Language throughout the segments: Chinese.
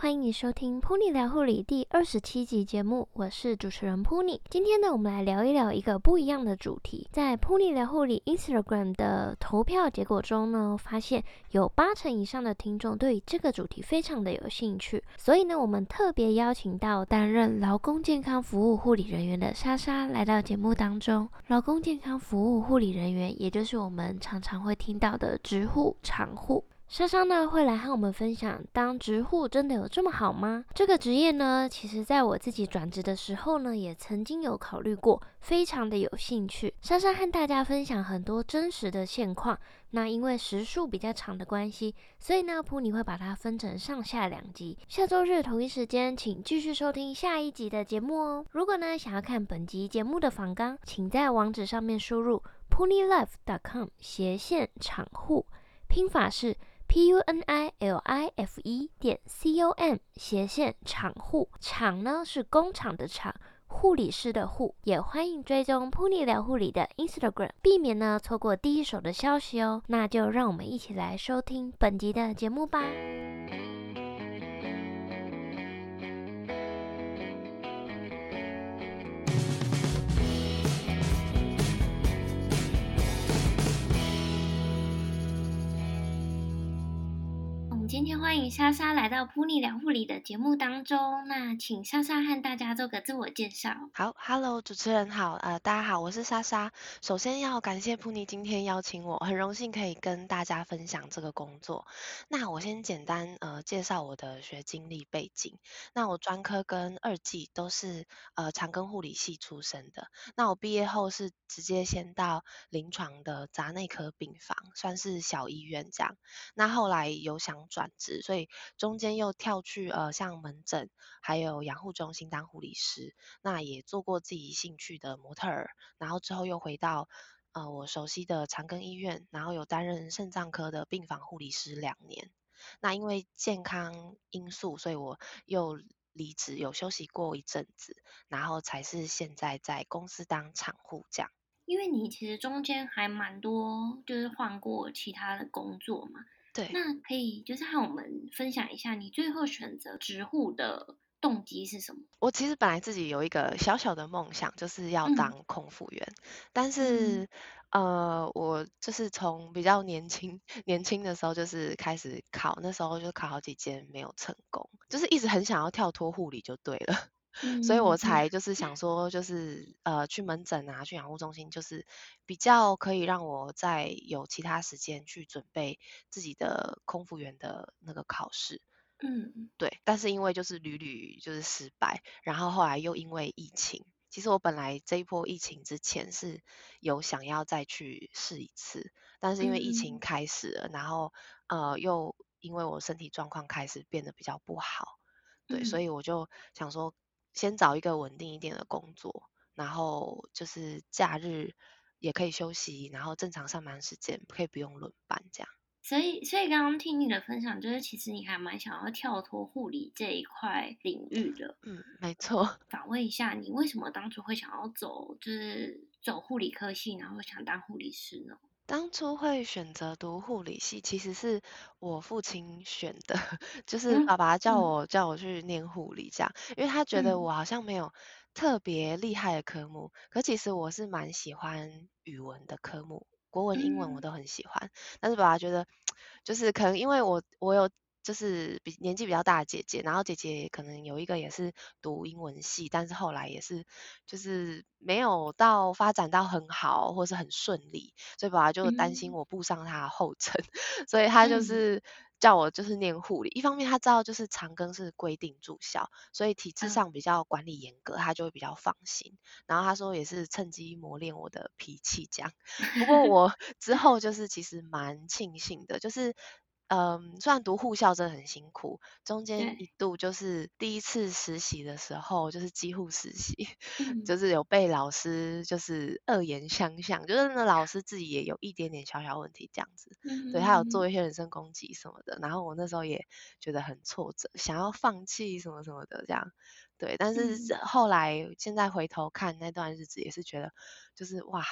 欢迎你收听 Pony 聊护理》第二十七集节目，我是主持人 Pony。今天呢，我们来聊一聊一个不一样的主题。在《Pony 聊护理》Instagram 的投票结果中呢，发现有八成以上的听众对这个主题非常的有兴趣，所以呢，我们特别邀请到担任劳工健康服务护理人员的莎莎来到节目当中。劳工健康服务护理人员，也就是我们常常会听到的职护、厂护。莎莎呢会来和我们分享，当植护真的有这么好吗？这个职业呢，其实在我自己转职的时候呢，也曾经有考虑过，非常的有兴趣。莎莎和大家分享很多真实的现况。那因为时数比较长的关系，所以呢，普尼会把它分成上下两集。下周日同一时间，请继续收听下一集的节目哦。如果呢想要看本集节目的访纲，请在网址上面输入 ponylife.com 斜线厂户，拼法是。P u n i l i f e 点 c o m 斜线厂护，厂呢是工厂的厂，护理师的护，也欢迎追踪 Puni 聊护理的 Instagram，避免呢错过第一手的消息哦。那就让我们一起来收听本集的节目吧。欢迎莎莎来到噗妮聊护理的节目当中，那请莎莎和大家做个自我介绍。好，Hello，主持人好，呃，大家好，我是莎莎。首先要感谢噗妮今天邀请我，很荣幸可以跟大家分享这个工作。那我先简单呃介绍我的学经历背景。那我专科跟二技都是呃长庚护理系出身的。那我毕业后是直接先到临床的杂内科病房，算是小医院这样。那后来有想转职。所以中间又跳去呃像门诊，还有养护中心当护理师，那也做过自己兴趣的模特儿，然后之后又回到呃我熟悉的长庚医院，然后有担任肾脏科的病房护理师两年。那因为健康因素，所以我又离职，有休息过一阵子，然后才是现在在公司当厂护这样。因为你其实中间还蛮多，就是换过其他的工作嘛。对，那可以就是和我们分享一下你最后选择植护的动机是什么？我其实本来自己有一个小小的梦想，就是要当空服员，嗯、但是、嗯、呃，我就是从比较年轻年轻的时候就是开始考，那时候就考好几间没有成功，就是一直很想要跳脱护理就对了。所以我才就是想说，就是呃去门诊啊，去养护中心，就是比较可以让我在有其他时间去准备自己的空服员的那个考试。嗯，对。但是因为就是屡屡就是失败，然后后来又因为疫情，其实我本来这一波疫情之前是有想要再去试一次，但是因为疫情开始了，然后呃又因为我身体状况开始变得比较不好，对，所以我就想说。先找一个稳定一点的工作，然后就是假日也可以休息，然后正常上班时间可以不用轮班这样。所以，所以刚刚听你的分享，就是其实你还蛮想要跳脱护理这一块领域的。嗯，没错。反问一下，你为什么当初会想要走，就是走护理科系，然后想当护理师呢？当初会选择读护理系，其实是我父亲选的，就是爸爸叫我、嗯、叫我去念护理这样，因为他觉得我好像没有特别厉害的科目，嗯、可其实我是蛮喜欢语文的科目，国文、英文我都很喜欢，嗯、但是爸爸觉得，就是可能因为我我有。就是比年纪比较大的姐姐，然后姐姐可能有一个也是读英文系，但是后来也是就是没有到发展到很好或是很顺利，所以爸爸就担心我步上他的后尘，嗯、所以他就是叫我就是念护理。嗯、一方面他知道就是长庚是规定住校，所以体制上比较管理严格，嗯、他就会比较放心。然后他说也是趁机磨练我的脾气这样。不过 我之后就是其实蛮庆幸的，就是。嗯，虽然读护校真的很辛苦，中间一度就是第一次实习的时候，就是几乎实习，嗯、就是有被老师就是恶言相向，就是那老师自己也有一点点小小问题这样子，嗯、对他有做一。些人身攻击什么的，然后我那时候也觉得很挫折，想要放弃什么什么的这样，对，但是后来现在回头看那段日子，也是觉得就是哇。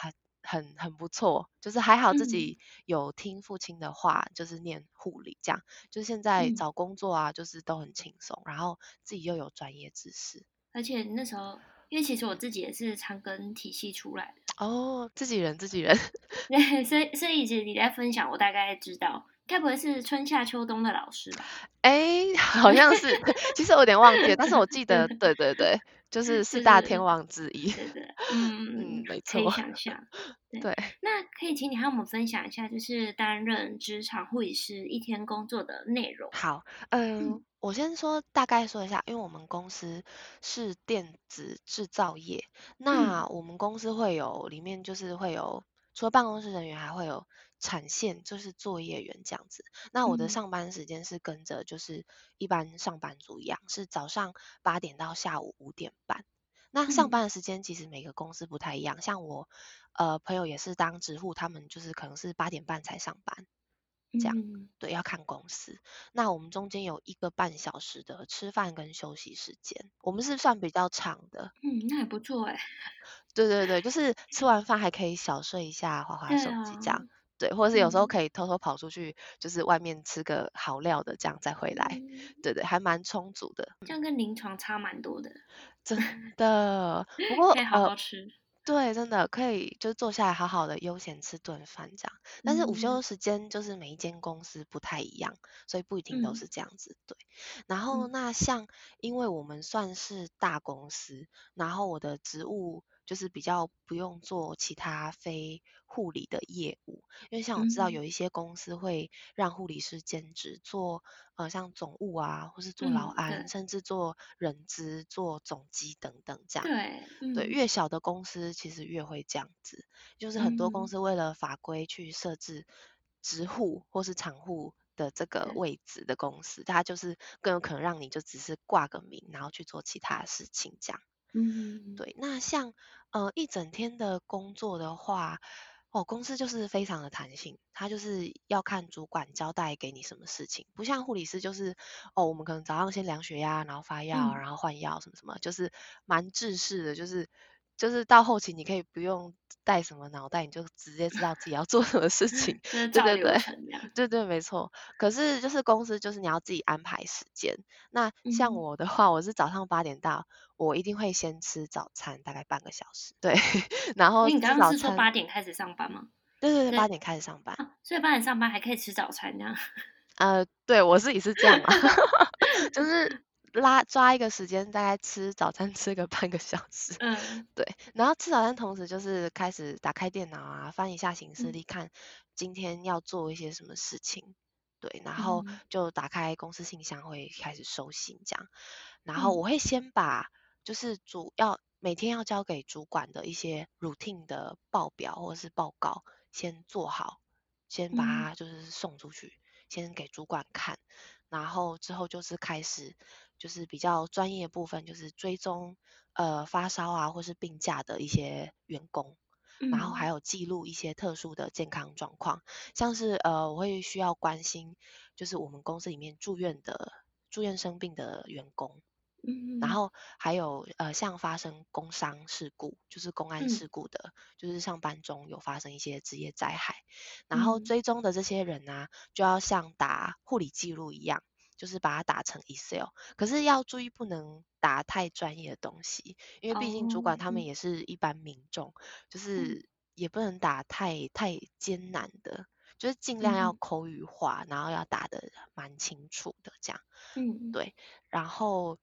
很很不错，就是还好自己有听父亲的话，嗯、就是念护理这样，就是现在找工作啊，就是都很轻松，然后自己又有专业知识，而且那时候，因为其实我自己也是长庚体系出来的哦，自己人自己人，对，所以所以其实你在分享，我大概知道。该不会是春夏秋冬的老师吧？哎，好像是，其实我有点忘记了，但是我记得，对对对，就是四大天王之一。对对，嗯嗯，没错。可以想象。对。那可以请你和我们分享一下，就是担任职场护理师一天工作的内容。好，嗯，嗯我先说大概说一下，因为我们公司是电子制造业，那我们公司会有里面就是会有，除了办公室人员，还会有。产线就是作业员这样子，那我的上班时间是跟着就是一般上班族一样，是早上八点到下午五点半。那上班的时间其实每个公司不太一样，像我呃朋友也是当职护，他们就是可能是八点半才上班，这样，对，要看公司。那我们中间有一个半小时的吃饭跟休息时间，我们是算比较长的。嗯，那还不错哎。对对对，就是吃完饭还可以小睡一下，滑滑手机这样。对，或者是有时候可以偷偷跑出去，嗯、就是外面吃个好料的，这样再回来。嗯、对对，还蛮充足的。这样跟临床差蛮多的。真 的，不过可以好好吃。呃、对，真的可以，就是坐下来好好的悠闲吃顿饭这样。但是午休时间就是每一间公司不太一样，所以不一定都是这样子。嗯、对。然后那像，因为我们算是大公司，然后我的职务。就是比较不用做其他非护理的业务，因为像我知道有一些公司会让护理师兼职做，呃，像总务啊，或是做劳安，嗯、甚至做人资、做总机等等这样。对，嗯、对，越小的公司其实越会这样子，就是很多公司为了法规去设置职护或是产护的这个位置的公司，它就是更有可能让你就只是挂个名，然后去做其他事情这样。嗯，对，那像呃一整天的工作的话，哦，公司就是非常的弹性，他就是要看主管交代给你什么事情，不像护理师就是哦，我们可能早上先量血压，然后发药，嗯、然后换药什么什么，就是蛮制式的，就是。就是到后期，你可以不用带什么脑袋，你就直接知道自己要做什么事情。对对对，对对没错。可是就是公司就是你要自己安排时间。那像我的话，我是早上八点到，我一定会先吃早餐，大概半个小时。对，然后你刚刚是说八点开始上班吗？对对对，八点开始上班。所以八点上班还可以吃早餐这样？呃，对我自己是这样啊，就是。拉抓一个时间，大概吃早餐 吃个半个小时，嗯，对，然后吃早餐同时就是开始打开电脑啊，翻一下行事历，看今天要做一些什么事情，对，然后就打开公司信箱会开始收信这样，然后我会先把就是主要每天要交给主管的一些 routine 的报表或者是报告先做好，先把它就是送出去，先给主管看，然后之后就是开始。就是比较专业部分，就是追踪呃发烧啊或是病假的一些员工，嗯、然后还有记录一些特殊的健康状况，像是呃我会需要关心，就是我们公司里面住院的住院生病的员工，嗯，然。后还有呃像发生工伤事故，就是公安事故的，嗯、就是上班中有发生一些职业灾害，然后追踪的这些人啊，就要像打护理记录一样。就是把它打成 Excel，可是要注意不能打太专业的东西，因为毕竟主管他们也是一般民众，哦、就是也不能打太太艰难的，就是尽量要口语化，嗯、然后要打的蛮清楚的这样。嗯，对，然后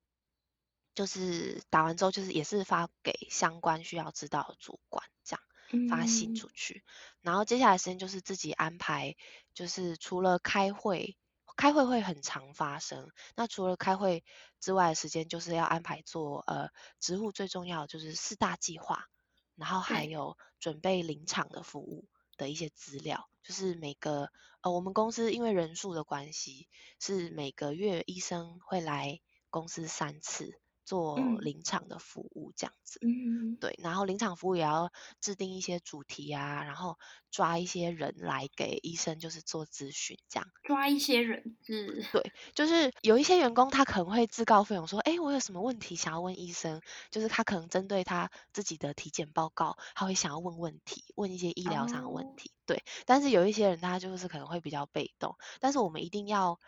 就是打完之后，就是也是发给相关需要知道的主管这样发信出去，嗯、然后接下来时间就是自己安排，就是除了开会。开会会很常发生，那除了开会之外的时间，就是要安排做呃职务最重要的就是四大计划，然后还有准备临场的服务的一些资料，就是每个呃我们公司因为人数的关系，是每个月医生会来公司三次，做临场的服务这样子。嗯，对，然后临场服务也要制定一些主题啊，然后抓一些人来给医生就是做咨询这样。抓一些人是？对，就是有一些员工他可能会自告奋勇说，哎，我有什么问题想要问医生，就是他可能针对他自己的体检报告，他会想要问问题，问一些医疗上的问题。哦、对，但是有一些人他就是可能会比较被动，但是我们一定要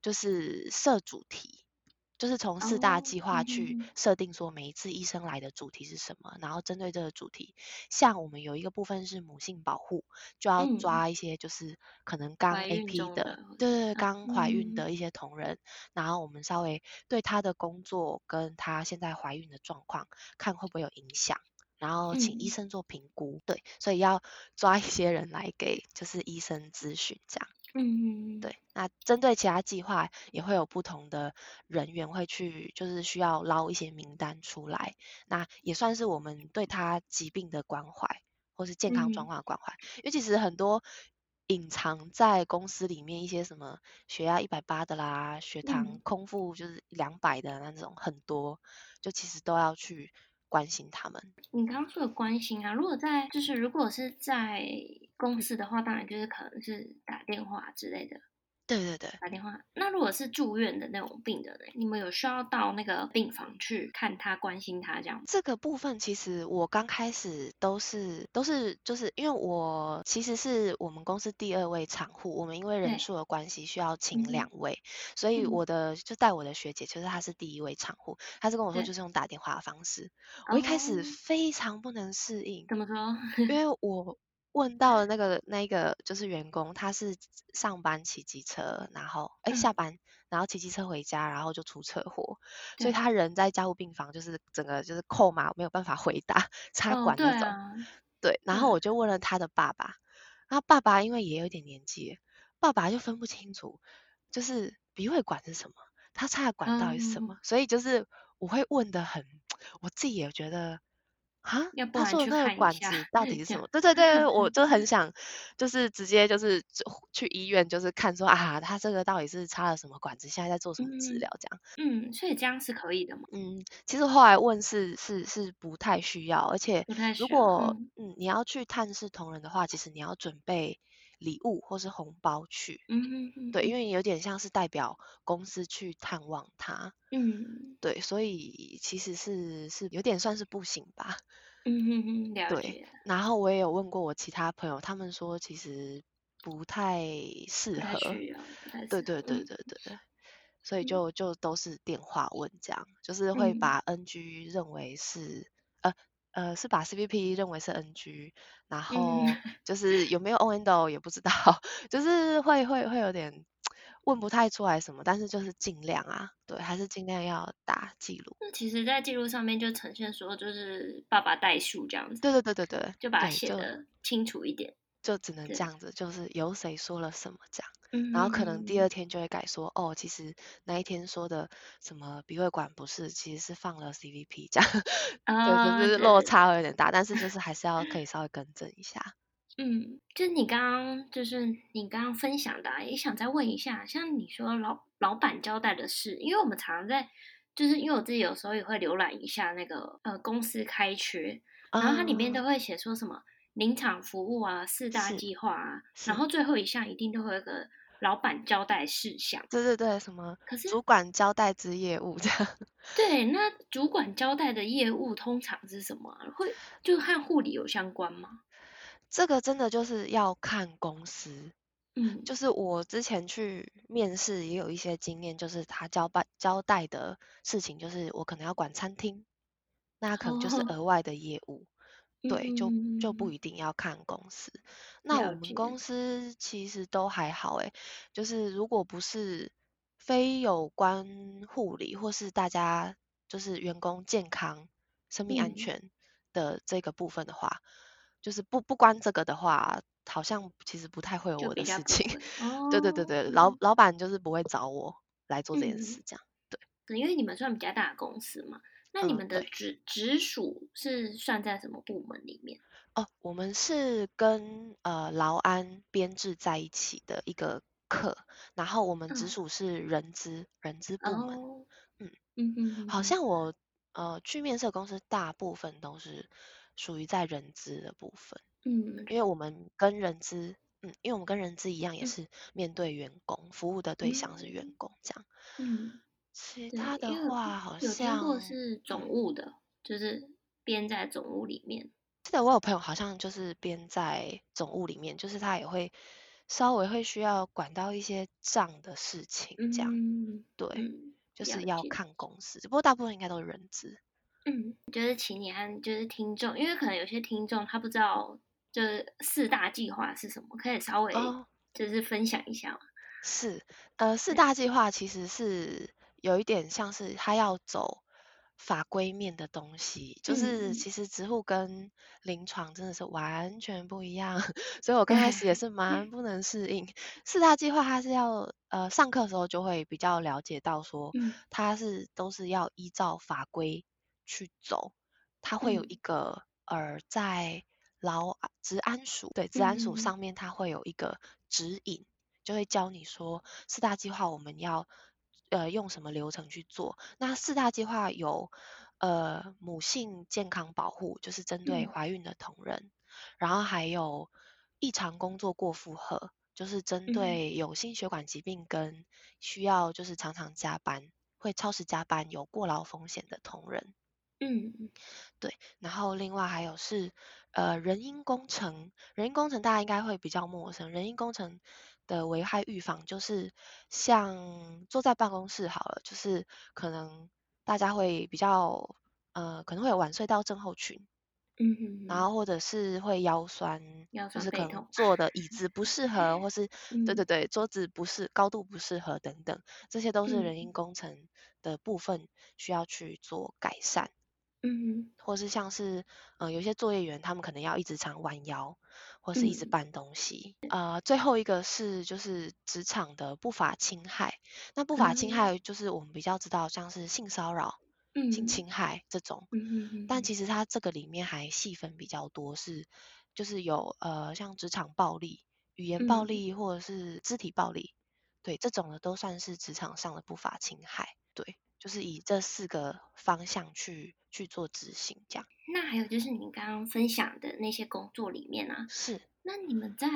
就是设主题。就是从四大计划去设定说每一次医生来的主题是什么，oh, 然后针对这个主题，像我们有一个部分是母性保护，就要抓。一些就是可能刚 AP 的，对对对，刚怀孕的一些同仁，嗯、然后我们稍微对她的工作跟她现在怀孕的状况看会不会有影响，然后请医生做评估，嗯、对，所以要抓一些人来给就是医生咨询这样。嗯，对，那针对其他计划也会有不同的人员会去，就是需要捞一些名单出来，那也算是我们对他疾病的关怀，或是健康状况的关怀。嗯、因为其实很多隐藏在公司里面一些什么血压一百八的啦，血糖空腹就是两百的那种很多，就其实都要去。关心他们，你刚刚说的关心啊，如果在就是如果是在公司的话，当然就是可能是打电话之类的。对对对，打电话。那如果是住院的那种病人，你们有需要到那个病房去看他、关心他这样？这个部分其实我刚开始都是都是就是因为我其实是我们公司第二位产护，我们因为人数的关系需要请两位，嗯、所以我的、嗯、就带我的学姐，其实她是第一位产护，她是跟我说就是用打电话的方式。我一开始非常不能适应，怎么说？因为 我。问到了那个那个就是员工，他是上班骑机车，然后哎、欸、下班，然后骑机车回家，然后就出车祸，所以他人在加护病房，就是整个就是扣码没有办法回答 插管那种。对，啊、对，然后我就问了他的爸爸，然后爸爸因为也有点年纪，爸爸就分不清楚，就是鼻胃管是什么，他插的管到底是什么，嗯、所以就是我会问的很，我自己也觉得。啊，他说的那个管子到底是什么？对对对，我 就很想，就是直接就是去医院，就是看说啊，他这个到底是插了什么管子，现在在做什么治疗这样。嗯，所以这样是可以的吗？嗯，其实后来问是是是不太需要，而且如果嗯，嗯你要去探视同仁的话，其实你要准备礼物或是红包去。嗯嗯嗯。对，因为有点像是代表公司去探望他。嗯。对，所以其实是是有点算是不行吧。嗯哼哼，了解。对，然后我也有问过我其他朋友，他们说其实不太适合。对对对对对对。嗯、所以就就都是电话问这样，就是会把 NG 认为是、嗯、呃呃是把 CVP 认为是 NG，然后就是有没有 ONO 也不知道，就是会会会有点。问不太出来什么，但是就是尽量啊，对，还是尽量要打记录。那其实，在记录上面就呈现说，就是爸爸代数这样子。对对对对对，就把它写的清楚一点。就只能这样子，就是由谁说了什么这样，嗯、然后可能第二天就会改说，哦，其实那一天说的什么鼻胃管不是，其实是放了 CVP 这样，啊、对，就是落差会有点大，但是就是还是要可以稍微更正一下。嗯，就是你刚刚就是你刚刚分享的，啊，也想再问一下，像你说老老板交代的事，因为我们常常在，就是因为我自己有时候也会浏览一下那个呃公司开缺，然后它里面都会写说什么临场服务啊、四大计划啊，然后最后一项一定都会有个老板交代事项。对对对，什么？可是主管交代之业务这样。对，那主管交代的业务通常是什么？会就和护理有相关吗？这个真的就是要看公司，嗯，就是我之前去面试也有一些经验，就是他交办交代的事情，就是我可能要管餐厅，那可能就是额外的业务，哦、对，就就不一定要看公司。嗯、那我们公司其实都还好，诶，就是如果不是非有关护理或是大家就是员工健康、生命安全的这个部分的话。嗯就是不不关这个的话，好像其实不太会有我的事情。哦、对对对对，老老板就是不会找我来做这件事，这样。嗯、对，因为你们算比较大的公司嘛，那你们的直、嗯、直属是算在什么部门里面？哦，我们是跟呃劳安编制在一起的一个课，然后我们直属是人资、嗯、人资部门。哦、嗯嗯嗯，好像我呃，去面试公司大部分都是属于在人资的部分。嗯，因为我们跟人资，嗯，因为我们跟人资一样，也是面对员工，嗯、服务的对象是员工，这样。嗯，其他的话好像有听过是总务的，嗯、就是编在总务里面。记得我有朋友好像就是编在总务里面，就是他也会稍微会需要管到一些账的事情，这样。嗯、对，嗯、就是要看公司，不过大部分应该都是人资。嗯，就是请你和就是听众，因为可能有些听众他不知道。就是四大计划是什么？可以稍微就是分享一下吗？哦、是，呃，四大计划其实是有一点像是他要走法规面的东西，嗯、就是其实植护跟临床真的是完全不一样，所以我刚开始也 是蛮不能适应。四大计划它是要呃上课的时候就会比较了解到说，它是都是要依照法规去走，它会有一个呃在。劳治安署对治安署上面，它会有一个指引，嗯、就会教你说四大计划我们要呃用什么流程去做。那四大计划有呃母性健康保护，就是针对怀孕的同仁，嗯、然后还有异常工作过负荷，就是针对有心血管疾病跟需要就是常常加班、会超时加班、有过劳风险的同仁。嗯，对，然后另外还有是。呃，人因工程，人因工程大家应该会比较陌生。人因工程的危害预防，就是像坐在办公室好了，就是可能大家会比较，呃，可能会有晚睡到症候群，嗯哼哼，然后。或者是会腰酸，腰酸就是可能坐的。椅子不适合，或 是、嗯、对对对，桌子不适，高度不适合等等，这些都是人因工程的部分需要去做改善。嗯，或是像是，呃，有些作业员他们可能要一直常弯腰，或是一直搬东西。嗯、呃，最后一个是就是职场的不法侵害。那不法侵害就是我们比较知道像是性骚扰、嗯、性侵害这种。嗯嗯嗯。但其实它这个里面还细分比较多，是就是有呃像职场暴力、语言暴力或者是肢体暴力，嗯、对这种的都算是职场上的不法侵害。对。就是以这四个方向去去做执行，这样。那还有就是你刚刚分享的那些工作里面啊，是。那你们在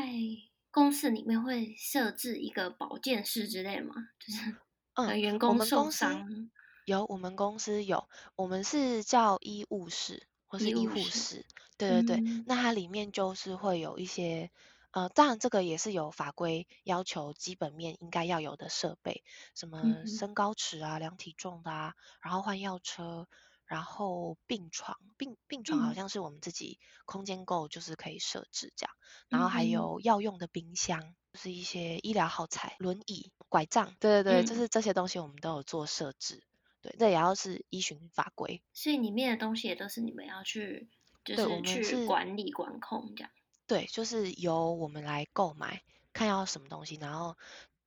公司里面会设置一个保健室之类吗？就是嗯，员工受伤有，我们公司有，我们是叫医务室或是医护室，对对对。嗯、那它里面就是会有一些。呃，当然这个也是有法规要求，基本面应该要有的设备，什么身高尺啊、量体重的啊，然后换药车，然后病床，病病床好像是我们自己空间够就是可以设置这样，然后还有药用的冰箱，就是一些医疗耗材、轮椅、拐杖，对对对，就是这些东西我们都有做设置，对，这也要是依循法规，所以里面的东西也都是你们要去，就是去管理管控这样。对，就是由我们来购买，看要什么东西，然后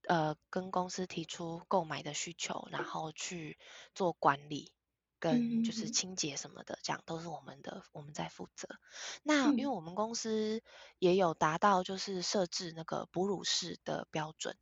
呃跟公司提出购买的需求，然后去做管理跟就是清洁什么的，这样都是我们的，我们在负责。那因为我们公司也有达到就是设置那个哺乳室的标准，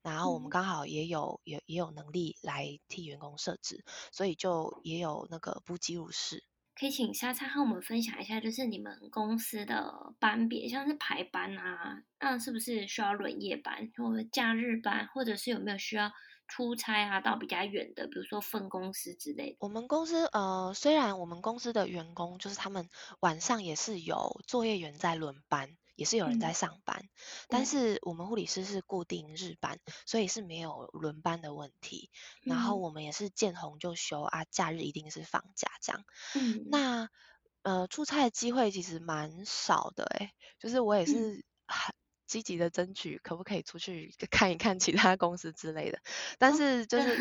然后我们刚好也有也也有能力来替员工设置，所以就也有那个哺挤乳室。可以请莎莎和我们分享一下，就是你们公司的班别，像是排班啊，那是不是需要轮夜班或者假日班，或者是有没有需要出差啊到比较远的，比如说分公司之类的？我们公司呃，虽然我们公司的员工就是他们晚上也是有作业员在轮班。也是有人在上班，嗯、但是我们护理师是固定日班，嗯、所以是没有轮班的问题。嗯、然后我们也是见红就休啊，假日一定是放假这样。嗯，那呃出差的机会其实蛮少的诶，就是我也是很积极的争取，可不可以出去 看一看其他公司之类的。但是就 是，哦、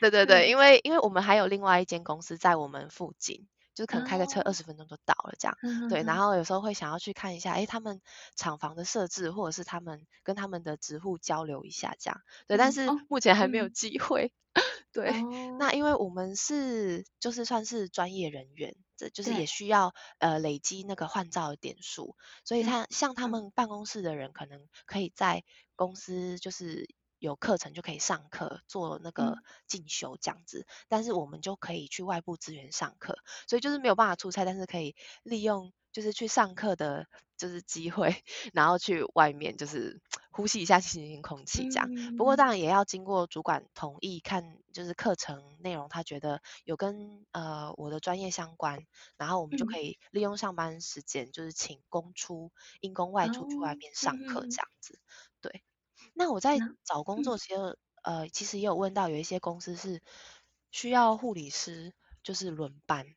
对对对，因为因为我们还有另外一间公司在我们附近。就可能开个车二十分钟就到了，这样、嗯、对。然后有时候会想要去看一下，哎，他们厂房的设置，或者是他们跟他们的职户交流一下，这样对。但是目前还没有机会。嗯、对，哦、那因为我们是就是算是专业人员，这就是也需要呃累积那个换照的点数，所以他像他们办公室的人，可能可以在公司就是。有课程就可以上课做那个进修这样子，嗯、但是我们就可以去外部资源上课，所以就是没有办法出差，但是可以利用就是去上课的。就是机会，然后去外面就是呼吸一下新鲜空气这样。嗯、不过当然也要经过主管同意，看就是课程内容，他觉得有跟呃我的专业相关，然后我们就可以利用上班时间，嗯、就是请公出因公外出去外面上课这样子。那我在找工作其实、嗯、呃其实也有问到，有一些公司是需要护理师就是轮班。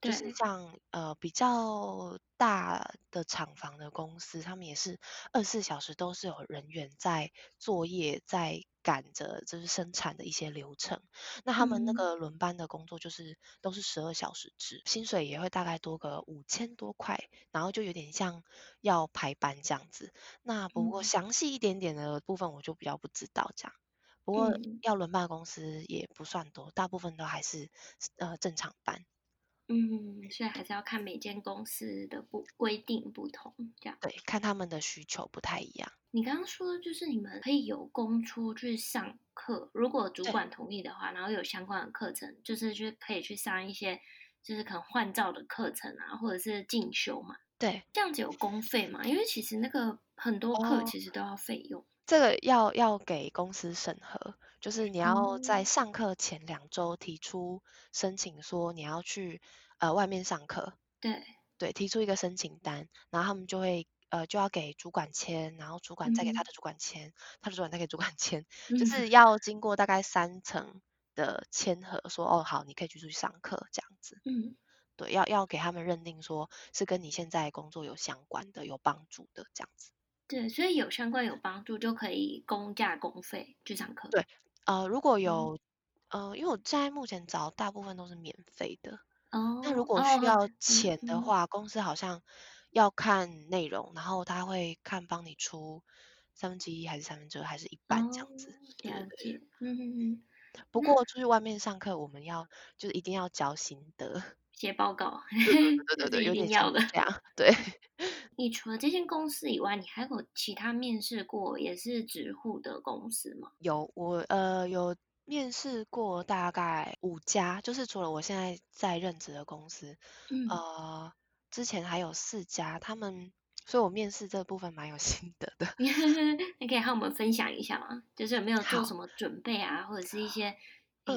就是像呃比较大的厂房的公司，他们也是二十四小时都是有人员在作业，在赶着就是生产的一些流程。那他们那个轮班的工作就是都是十二小时制，薪水也会大概多个五千多块，然后就有点像要排班这样子。那不过详细一点点的部分我就比较不知道这样。不过要轮班的公司也不算多，大部分都还是呃正常班。嗯，所以还是要看每间公司的不规定不同，这样。对，看他们的需求不太一样。你刚刚说就是你们可以有工出去上课，如果主管同意的话，然后有相关的课程，就是去可以去上一些，就是可能换照的课程啊，或者是进修嘛。对，这样子有公费嘛？因为其实那个很多课其实都要费用。哦，这个要要给公司审核。就是你要在上课前两周提出申请，说你要去呃外面上课。对对，提出一个申请单，然后他们就会呃就要给主管签，然后主管再给他的主管签，嗯、他的主管再给主管签，嗯、就是要经过大概三层的签核，说哦好，你可以去出去上课这样子。嗯，对，要要给他们认定说是跟你现在工作有相关的、有帮助的这样子。对，所以有相关有帮助就可以公价公费去上课。对。呃，如果有，嗯、呃，因为我现在目前找大部分都是免费的。哦。那如果需要钱的话，哦、公司好像要看内容，然后他会看帮你出三分之一还是三分之二还是一半这样子。了解。嗯嗯嗯。不过出去外面上课，我们要就是一定要交心得，写报告。对对对，有点要的这样。对。你除了这间公司以外，你还有其他面试过也是直护的公司吗？有，我呃有面试过大概五家，就是除了我现在在任职的公司，嗯、呃，之前还有四家，他们，所以我面试这部分蛮有心得的。你可以和我们分享一下吗？就是有没有做什么准备啊，或者是一些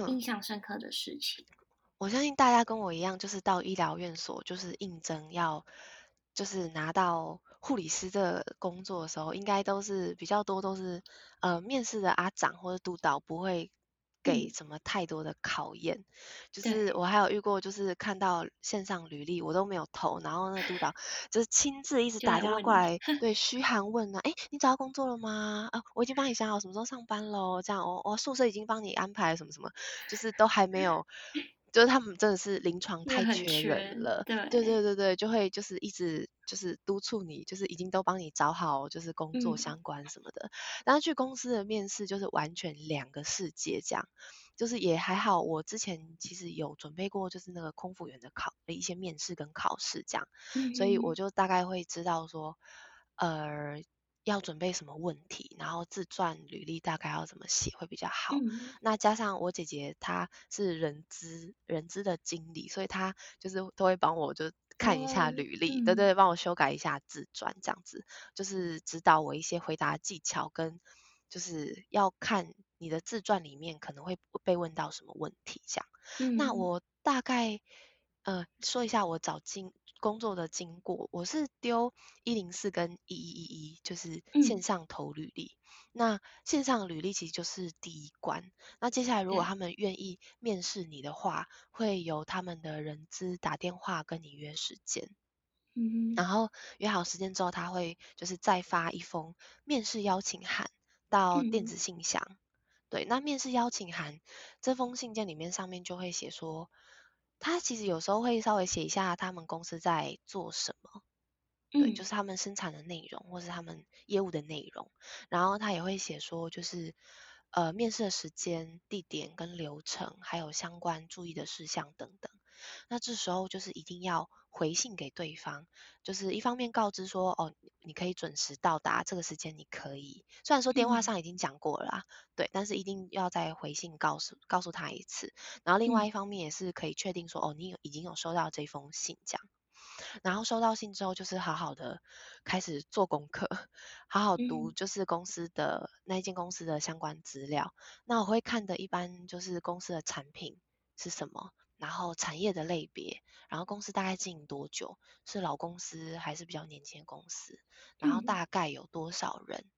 印象深刻的事情？嗯、我相信大家跟我一样，就是到医疗院所就是应征要。就是拿到护理师这个工作的时候，应该都是比较多都是呃面试的阿长或者督导不会给什么太多的考验。嗯、就是我还有遇过，就是看到线上履历我都没有投，然后那督导就是亲自一直打电话过来，对嘘寒问暖，哎，你找到工作了吗？啊，我已经帮你想好什么时候上班喽，这样我我宿舍已经帮你安排了什么什么，就是都还没有。就是他们真的是临床太缺人了，对对对。对对，就会就是一直就是督促你，就是已经都帮你找好就是工作相关什么的，嗯、但是去公司的面试就是完全两个世界这样，就是也还好，我之前其实有准备过就是那个空服员的考的一些面试跟考试这样，嗯、所以我就大概会知道说，呃。要准备什么问题，然后自传履历大概要怎么写会比较好。嗯、那加上我姐姐她是人资人资的经理，所以她就是都会帮我就看一下履历，哦、对对，帮我修改一下自传这样子，就是指导我一些回答技巧跟就是要看你的自传里面可能会被问到什么问题这样。嗯、那我大概呃说一下我找进。工作的经过，我是丢一零四跟一一一一，就是线上投履历。嗯、那线上履历其实就是第一关。那接下来如果他们愿意面试你的话，嗯、会由他们的人资打电话跟你约时间。嗯，然后约好时间之后，他会就是再发一封面试邀请函到电子信箱。嗯、对，那面试邀请函这封信件里面上面就会写说。他其实有时候会稍微写一下他们公司在做什么，嗯、对，就是他们生产的内容或是他们业务的内容，然后他也会写说就是呃面试的时间、地点跟流程，还有相关注意的事项等等。那这时候就是一定要回信给对方，就是一方面告知说，哦，你可以准时到达，这个时间你可以。虽然说电话上已经讲过了对，但是一定要再回信告诉告诉他一次。然后另外一方面也是可以确定说，哦，你有已经有收到这封信这样。然后收到信之后，就是好好的开始做功课，好好读，就是公司的、嗯、那一间公司的相关资料。那我会看的一般就是公司的产品是什么，然后产业的类别，然后公司大概经营多久，是老公司还是比较年轻的公司，然后大概有多少人，嗯、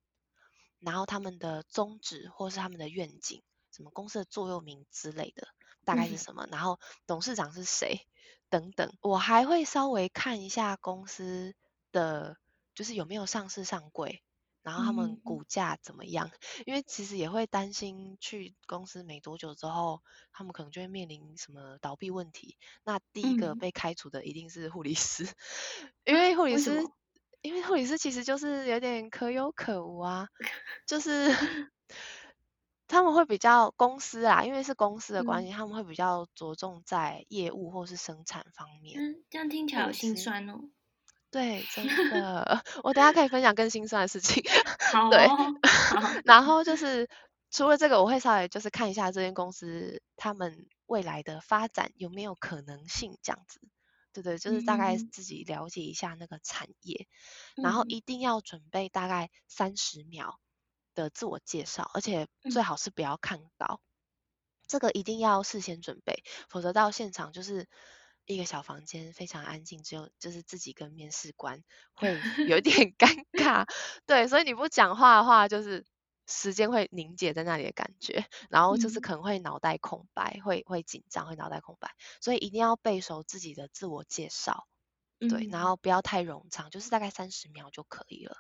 然后他们的宗旨或是他们的愿景，什么公司的座右铭之类的，大概是什么，嗯、然后董事长是谁。等等，我还会稍微看一下公司的，就是有没有上市上柜，然后他们股价怎么样，嗯、因为其实也会担心去公司没多久之后，他们可能就会面临什么倒闭问题。那第一个被开除的一定是护理师，嗯、因为护理师，因为护理师其实就是有点可有可无啊，就是。他们会比较公司啊，因为是公司的关系，嗯、他们会比较着重在业务或是生产方面。嗯，这样听起来好心酸哦。对，真的，我等下可以分享更心酸的事情。好、哦，对。好然后就是除了这个，我会稍微就是看一下这间公司他们未来的发展有没有可能性，这样子。对对，就是大概自己了解一下那个产业，嗯、然后一定要准备大概三十秒。的自我介绍，而且最好是不要看稿，嗯、这个一定要事先准备，否则到现场就是一个小房间，非常安静，只有就是自己跟面试官 会有点尴尬，对，所以你不讲话的话，就是时间会凝结在那里的感觉，然后就是可能会脑袋空白，嗯、会会紧张，会脑袋空白，所以一定要背熟自己的自我介绍。对，然后不要太冗长，就是大概三十秒就可以了。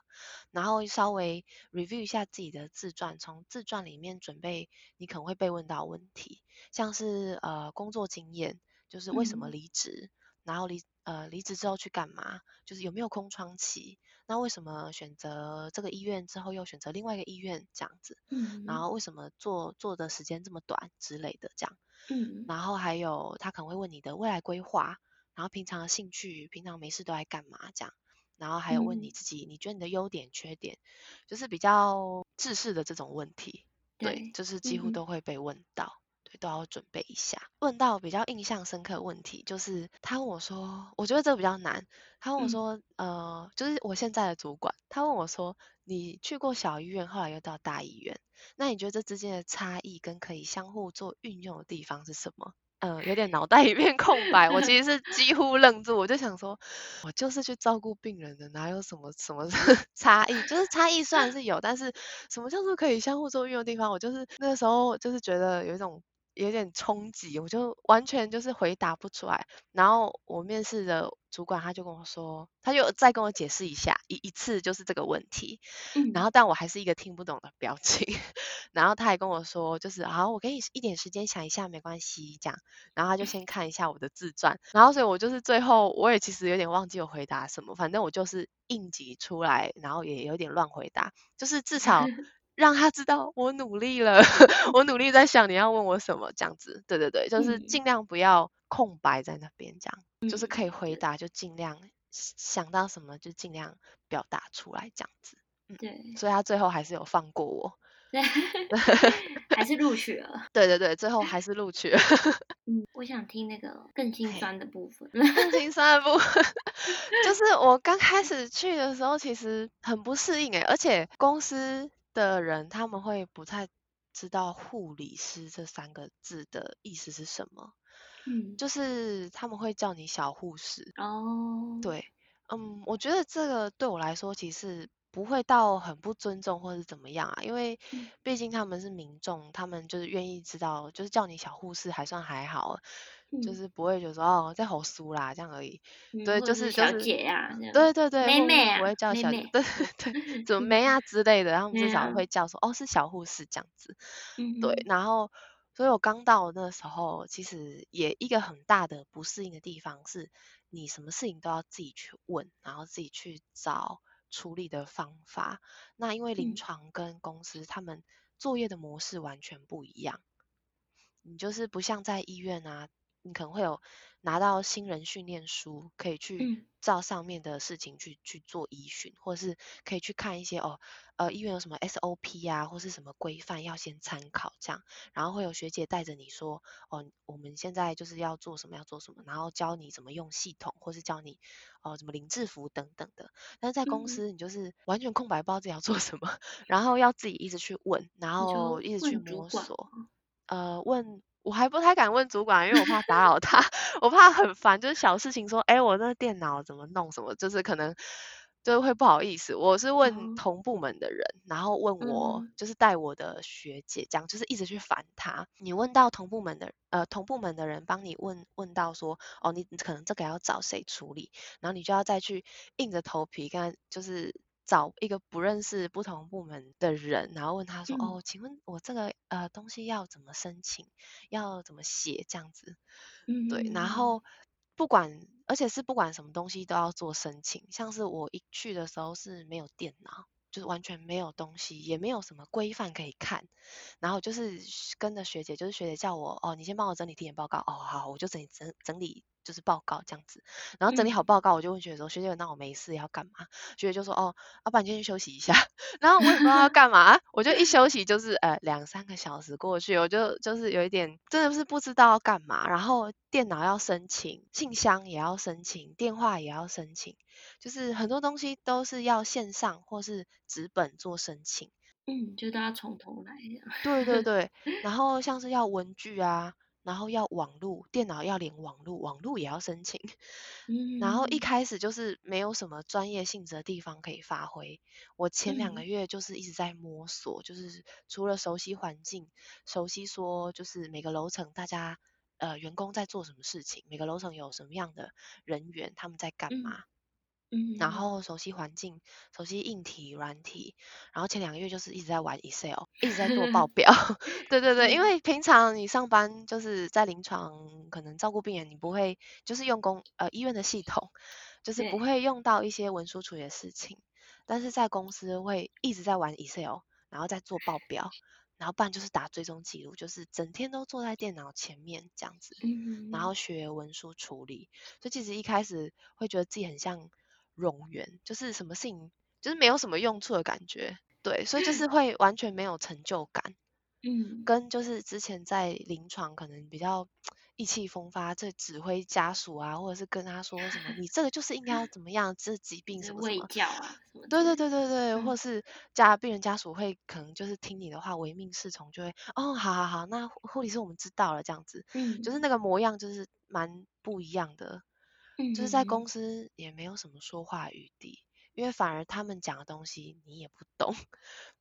然后稍微 review 一下自己的自传，从自传里面准备你可能会被问到问题，像是呃工作经验，就是为什么离职，嗯、然后离呃离职之后去干嘛，就是有没有空窗期，那为什么选择这个医院之后又选择另外一个医院这样子，嗯，然后为什么做做的时间这么短之类的这样，嗯，然后还有他可能会问你的未来规划。然后平常的兴趣，平常没事都爱干嘛？这样，然后还有问你自己，嗯、你觉得你的优点、缺点，就是比较制式的这种问题，对，对，就是几乎都会被问到，嗯、对，都要准备一下。问到比较印象深刻的问题，就是他问我说，我觉得这个比较难。他问我说，嗯、呃，就是我现在的主管，他问我说，你去过小医院，后来又到大医院，那你觉得这之间的差异跟可以相互做运用的地方是什么？嗯、呃，有点脑袋一片空白，我其实是 几乎愣住，我就想说，我就是去照顾病人的，哪有什么什么 差异？就是差异虽然是有，但是什么叫做可以相互作用的地方？我就是那个时候就是觉得有一种有点冲击，我就完全就是回答不出来。然后我面试的主管他就跟我说，他就再跟我解释一下一一次就是这个问题，然后但我还是一个听不懂的表情。然后他还跟我说，就是好，我给你一点时间想一下，没关系，这样。然后他就先看一下我的自传，然后所以我就是最后我也其实有点忘记我回答什么，反正我就是应急出来，然后也有点乱回答，就是至少让他知道我努力了，我努力在想你要问我什么这样子。对对对，就是尽量不要空白在那边，这样就是可以回答就尽量想到什么就尽量表达出来这样子。嗯，对，所以他最后还是有放过我。对，还是录取了。对对对，最后还是录取了。嗯，我想听那个更心酸的部分。更心酸的部分，就是我刚开始去的时候，其实很不适应诶，而且公司的人他们会不太知道护理师这三个字的意思是什么。嗯，就是他们会叫你小护士。哦。对，嗯，我觉得这个对我来说其实。不会到很不尊重或是怎么样啊，因为毕竟他们是民众，嗯、他们就是愿意知道，就是叫你小护士还算还好，嗯、就是不会就说哦在吼苏啦这样而已。嗯、对，就是就是小姐呀、啊，对对对，妹妹啊，不会叫小姐，妹妹对对对，怎么妹啊之类的，他们至少会叫说、啊、哦是小护士这样子。嗯、对，然后所以我刚到那时候，其实也一个很大的不适应的地方是，你什么事情都要自己去问，然后自己去找。处理的方法，那因为临床跟公司他们作业的模式完全不一样，你就是不像在医院啊，你可能会有拿到新人训练书，可以去照上面的事情去去做依循，或者是可以去看一些哦，呃，医院有什么 SOP 啊，或是什么规范要先参考这样，然后会有学姐带着你说，哦，我们现在就是要做什么要做什么，然后教你怎么用系统，或是教你哦怎么领制服等等的。但是在公司你就是完全空白，不知道自己要做什么，然后要自己一直去问，然后一直去摸索，呃，问。我还不太敢问主管，因为我怕打扰他，我怕很烦，就是小事情说，哎，我那电脑怎么弄什么，就是可能就会不好意思。我是问同部门的人，哦、然后问我、嗯、就是带我的学姐，这样就是一直去烦他。你问到同部门的呃同部门的人帮你问问到说，哦，你可能这个要找谁处理，然后你就要再去硬着头皮跟就是。找一个不认识不同部门的人，然后问他说：“嗯、哦，请问我这个呃东西要怎么申请？要怎么写？这样子？”嗯，对。然后不管，而且是不管什么东西都要做申请。像是我一去的时候是没有电脑，就是完全没有东西，也没有什么规范可以看。然后就是跟着学姐，就是学姐叫我：“哦，你先帮我整理体检报告。”哦，好，我就整理整整理。就是报告这样子，然后整理好报告，我就问学姐说：“嗯、学姐，那我没事要干嘛？”学姐就说：“哦，要不然你先去休息一下。”然后我也不知道要干嘛，我就一休息就是呃两三个小时过去，我就就是有一点真的是不知道要干嘛。然后电脑要申请，信箱也要申请，电话也要申请，就是很多东西都是要线上或是纸本做申请。嗯，就都要从头来。对对对，然后像是要文具啊。然后要网路，电脑要连网路，网路也要申请。嗯，然后一开始就是没有什么专业性质的地方可以发挥。我前两个月就是一直在摸索，嗯、就是除了熟悉环境，熟悉说就是每个楼层大家呃员工在做什么事情，每个楼层有什么样的人员，他们在干嘛。嗯嗯，然后熟悉环境，熟悉硬体、软体，然后前两个月就是一直在玩 Excel，一直在做报 表。对对对，因为平常你上班就是在临床，可能照顾病人，你不会就是用公呃医院的系统，就是不会用到一些文书处理的事情。但是在公司会一直在玩 Excel，然后在做报表，然后不然就是打追踪记录，就是整天都坐在电脑前面这样子，然后学文书处理。所以其实一开始会觉得自己很像。冗员就是什么事情就是没有什么用处的感觉，对，所以就是会完全没有成就感，嗯，跟就是之前在临床可能比较意气风发，这指挥家属啊，或者是跟他说什么，你这个就是应该要怎么样，这疾病什么什么，教啊，对对对对对，嗯、或是家病人家属会可能就是听你的话唯命是从，就会哦，好好好，那护理师我们知道了这样子，嗯，就是那个模样就是蛮不一样的。就是在公司也没有什么说话余地，因为反而他们讲的东西你也不懂，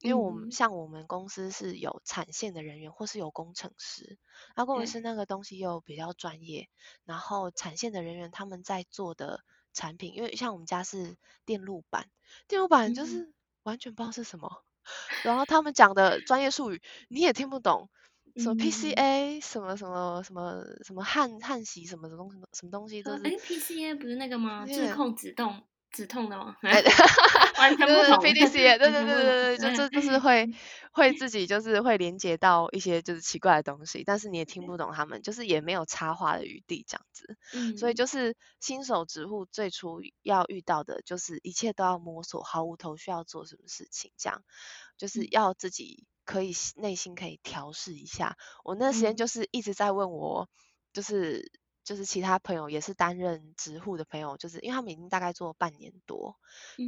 因为我们像我们公司是有产线的人员或是有工程师，然后工程师那个东西又比较专业，然后产线的人员他们在做的产品，因为像我们家是电路板，电路板就是完全不知道是什么，然后他们讲的专业术语你也听不懂。什么 PCA 什么什么什么什么焊焊锡什么什么东西什么东西都是。哎，PCA 不是那个吗？自控止痛止痛的吗？完全不同。PDCA 对对对对对，就这就是会会自己就是会连接到一些就是奇怪的东西，但是你也听不懂他们，就是也没有插话的余地这样子。嗯。所以就是新手植护最初要遇到的就是一切都要摸索，毫无头绪要做什么事情，这样就是要自己。可以内心可以调试一下。我那时间就是一直在问我，就是就是其他朋友也是担任职护的朋友，就是因为他们已经大概做半年多，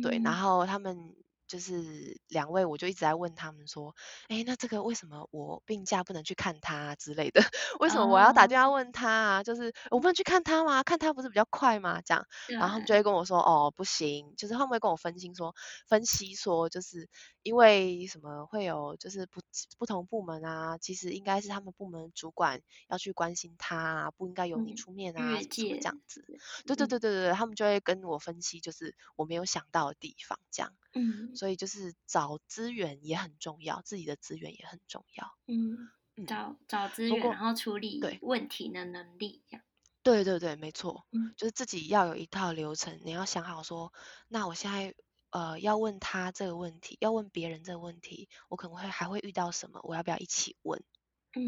对，然后他们。就是两位，我就一直在问他们说，哎，那这个为什么我病假不能去看他啊之类的？为什么我要打电话问他啊？就是我不能去看他吗？看他不是比较快吗？这样，然后他们就会跟我说，哦，不行，就是他们会跟我分析说，分析说，就是因为什么会有，就是不不同部门啊，其实应该是他们部门主管要去关心他啊，不应该由你出面啊，什么这样子。对对对对对，他们就会跟我分析，就是我没有想到的地方，这样。嗯，所以就是找资源也很重要，自己的资源也很重要。嗯，找找资源，然后处理问题的能力，这样。对对对，没错。嗯，就是自己要有一套流程，你要想好说，那我现在呃要问他这个问题，要问别人这个问题，我可能会还会遇到什么，我要不要一起问？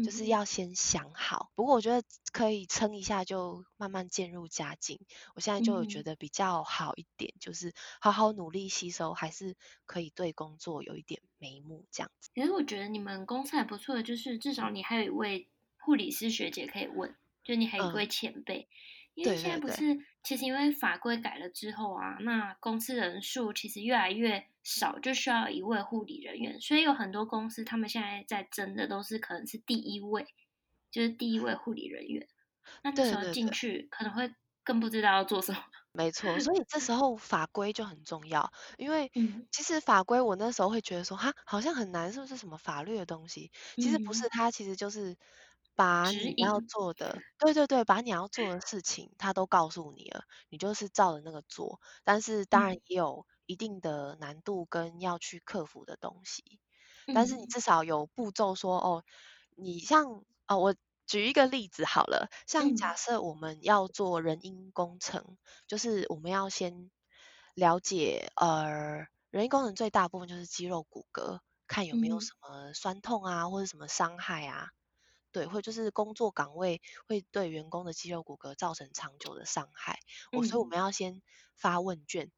就是要先想好。不过我觉得可以撑一下，就慢慢渐入佳境。我现在就觉得比较好一点，嗯、就是好好努力吸收，还是可以对工作有一点眉目这样子。其实我觉得你们公司还不错的，就是至少你还有一位护理师学姐可以问，就你还有一位前辈。嗯因为现在不是，其实因为法规改了之后啊，那公司人数其实越来越少，就需要一位护理人员，所以有很多公司他们现在在争的都是可能是第一位，就是第一位护理人员。那这时候进去可能会更不知道要做什么。没错，所以这时候法规就很重要，因为其实法规我那时候会觉得说，哈，好像很难，是不是什么法律的东西？其实不是，它其实就是。把你要做的，对对对，把你要做的事情，它都告诉你了，你就是照着那个做。但是当然也有一定的难度跟要去克服的东西，但是你至少有步骤说，哦，你像哦，我举一个例子好了，像假设我们要做人因工程，就是我们要先了解，呃，人因工程最大部分就是肌肉骨骼，看有没有什么酸痛啊，或者什么伤害啊。对，或就是工作岗位会对员工的肌肉骨骼造成长久的伤害，我、嗯、所以我们要先发问卷，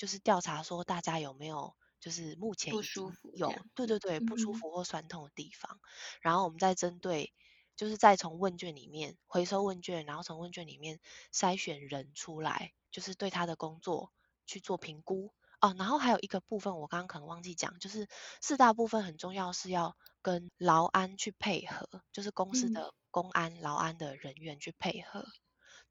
就是调查说大家有没有就是目前不舒服有对对对不舒服或酸痛的地方，嗯、然后我们再针对就是再从问卷里面回收问卷，然后从问卷里面筛选人出来，就是对他的工作去做评估。哦，然后还有一个部分，我刚刚可能忘记讲，就是四大部分很重要，是要跟劳安去配合，就是公司的公安、劳安的人员去配合。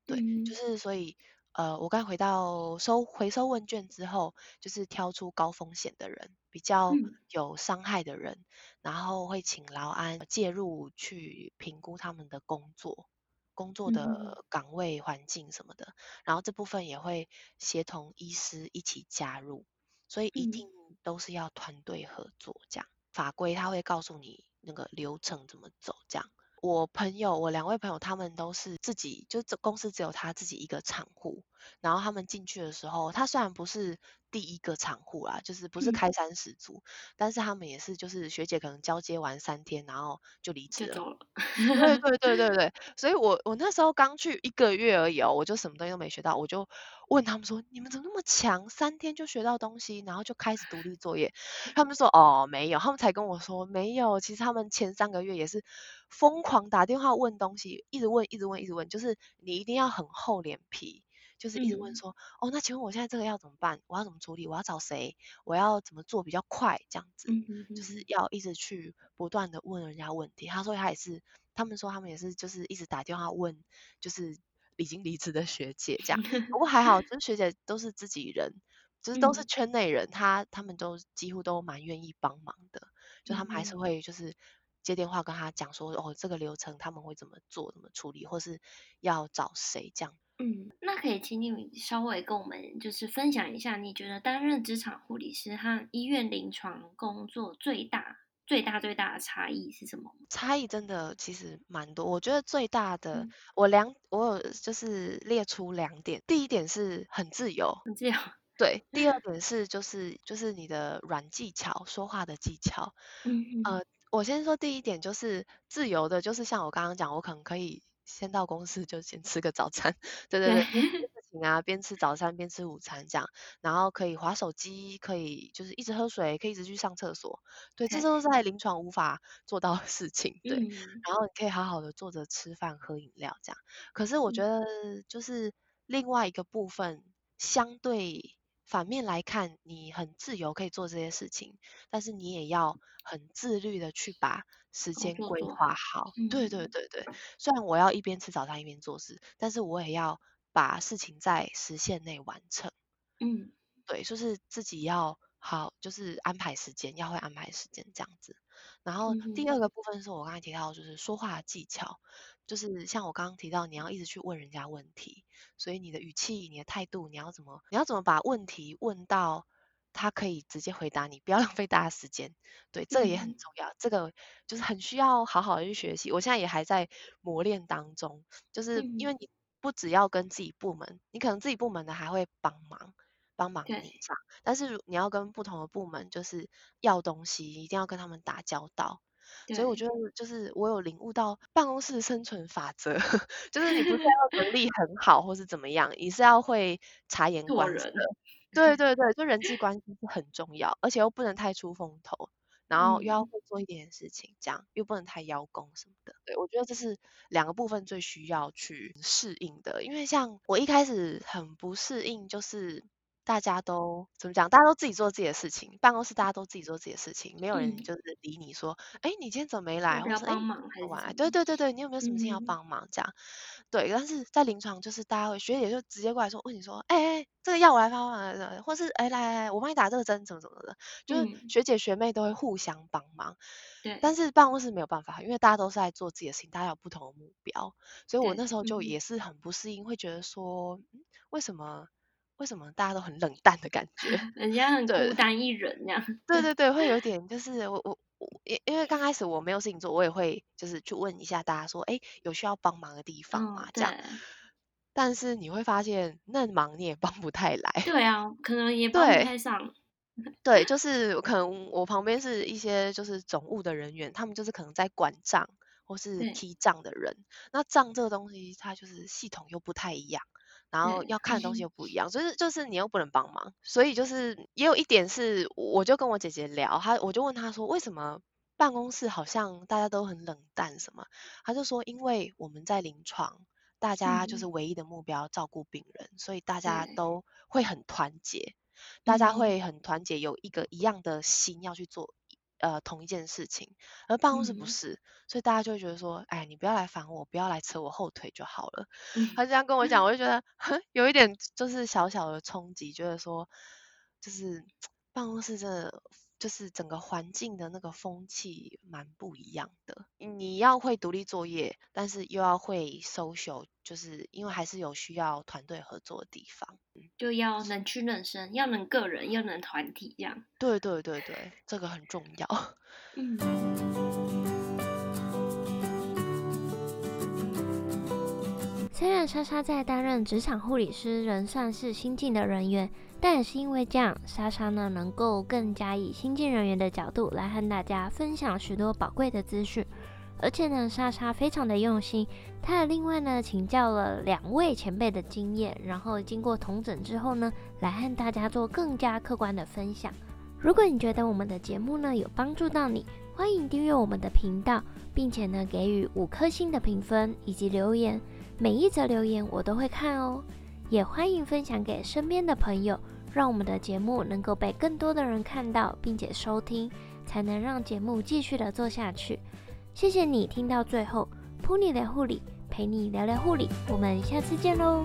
对，就是所以，呃，我刚回到收回收问卷之后，就是挑出高风险的人，比较有伤害的人，然后会请劳安介入去评估他们的工作。工作的岗位环境什么的，嗯、然后这部分也会协同医师一起加入，所以一定都是要团队合作这样。嗯、法规他会告诉你那个流程怎么走这样。我朋友，我两位朋友，他们都是自己，就这公司只有他自己一个厂户，然后他们进去的时候，他虽然不是第一个厂户啦，就是不是开山始祖，嗯、但是他们也是，就是学姐可能交接完三天，然后就离职了。对对对对对，所以我我那时候刚去一个月而已哦，我就什么东西都没学到，我就问他们说，你们怎么那么强，三天就学到东西，然后就开始独立作业？他们说哦没有，他们才跟我说没有，其实他们前三个月也是。疯狂打电话问东西，一直问，一直问，一直问，就是你一定要很厚脸皮，就是一直问说，嗯、哦，那请问我现在这个要怎么办？我要怎么处理？我要找谁？我要怎么做比较快？这样子，嗯、哼哼就是要一直去不断的问人家问题。他说他也是，他们说他们也是，就是一直打电话问，就是已经离职的学姐这样。不过还好，就是学姐都是自己人，就是都是圈内人，他他们都几乎都蛮愿意帮忙的，就他们还是会就是。接电话跟他讲说，哦，这个流程他们会怎么做，怎么处理，或是要找谁这样。嗯，那可以请你稍微跟我们就是分享一下，你觉得担任职场护理师和医院临床工作最大、最大、最大的差异是什么？差异真的其实蛮多，我觉得最大的，嗯、我两我有就是列出两点，第一点是很自由，很自由。对，第二点是 就是就是你的软技巧，说话的技巧。嗯嗯呃。我先说第一点，就是自由的，就是像我刚刚讲，我可能可以先到公司就先吃个早餐，对对对，啊，边吃早餐边吃午餐这样，然后可以划手机，可以就是一直喝水，可以一直去上厕所，对，这都是。在临床无法做到的事情，对，嗯、然后你可以好好的坐着吃饭喝饮料这样，可是我觉得就是另外一个部分相对。反面来看，你很自由可以做这些事情，但是你也要很自律的去把时间规划好。嗯、对对对对，虽然我要一边吃早餐一边做事，但是我也要把事情在时限内完成。嗯，对，就是自己要好，就是安排时间，要会安排时间这样子。然后第二个部分是我刚才提到，就是说话的技巧。就是像我刚刚提到，你要一直去问人家问题，所以你的语气、你的态度，你要怎么，你要怎么把问题问到他可以直接回答你，不要 浪费大家时间。对，这个也很重要，嗯、这个就是很需要好好的去学习。我现在也还在磨练当中，就是因为你不只要跟自己部门，你可能自己部门的还会帮忙帮忙你这样，对但是你要跟不同的部门，就是要东西，一定要跟他们打交道。所以我觉得就是我有领悟到办公室生存法则，就是你不是要 能力很好或是怎么样，你是要会察言观色。对对对，就人际关系是很重要，而且又不能太出风头。然后又要会做一点点事情，这样又不能太邀功什么的。对，我觉得这是两个部分最需要去适应的。因为像我一开始很不适应，就是大家都怎么讲？大家都自己做自己的事情，办公室大家都自己做自己的事情，没有人就是理你说，哎、嗯，你今天怎么没来？或者帮忙还是晚来？对对对对，你有没有什么事情要帮忙？这样。对，但是在临床就是大家会学姐就直接过来说，问你说，哎哎，这个药我来帮忙，或是哎来来来，我帮你打这个针，怎么怎么的，就是学姐学妹都会互相帮忙。对、嗯，但是办公室没有办法，因为大家都是在做自己的事情，大家有不同的目标，所以我那时候就也是很不适应，会觉得说，嗯、为什么为什么大家都很冷淡的感觉，人家很孤单一人这样。对对对，会有点就是我我。因因为刚开始我没有事情做，我也会就是去问一下大家说，哎，有需要帮忙的地方吗？嗯、这样。但是你会发现，那忙你也帮不太来。对啊，可能也帮不太上。对，就是可能我旁边是一些就是总务的人员，他们就是可能在管账或是批账的人。那账这个东西，它就是系统又不太一样。然后要看的东西又不一样，所以就是你又不能帮忙，所以就是也有一点是，我就跟我姐姐聊，她我就问她说，为什么办公室好像大家都很冷淡什么？她就说，因为我们在临床，大家就是唯一的目标照顾病人，所以大家都会很团结，大家会很团结，有一个一样的心要去做。呃，同一件事情，而办公室不是，嗯，所以大家就会觉得说，哎，你不要来烦我，不要来扯我后腿就好了。嗯，他这样跟我讲，我就觉得 有一点就是小小的冲击，觉得说，就是办公室真的就是整个环境的那个风气蛮不一样的。你要会独立作业，但是又要会 social，就是因为还是有需要团队合作的地方。就要能屈能伸，要能个人，要能团体这样。对对对对，这个很重要。嗯。虽然莎莎在担任职场护理师仍算是新进的人员，但也是因为这样，莎莎呢能够更加以新进人员的角度来和大家分享许多宝贵的资讯。而且呢，莎莎非常的用心，她还另外呢请教了两位前辈的经验，然后经过同整之后呢，来和大家做更加客观的分享。如果你觉得我们的节目呢有帮助到你，欢迎订阅我们的频道，并且呢给予五颗星的评分以及留言，每一则留言我都会看哦。也欢迎分享给身边的朋友，让我们的节目能够被更多的人看到并且收听，才能让节目继续的做下去。谢谢你听到最后，噗妮聊护理，陪你聊聊护理，我们下次见喽。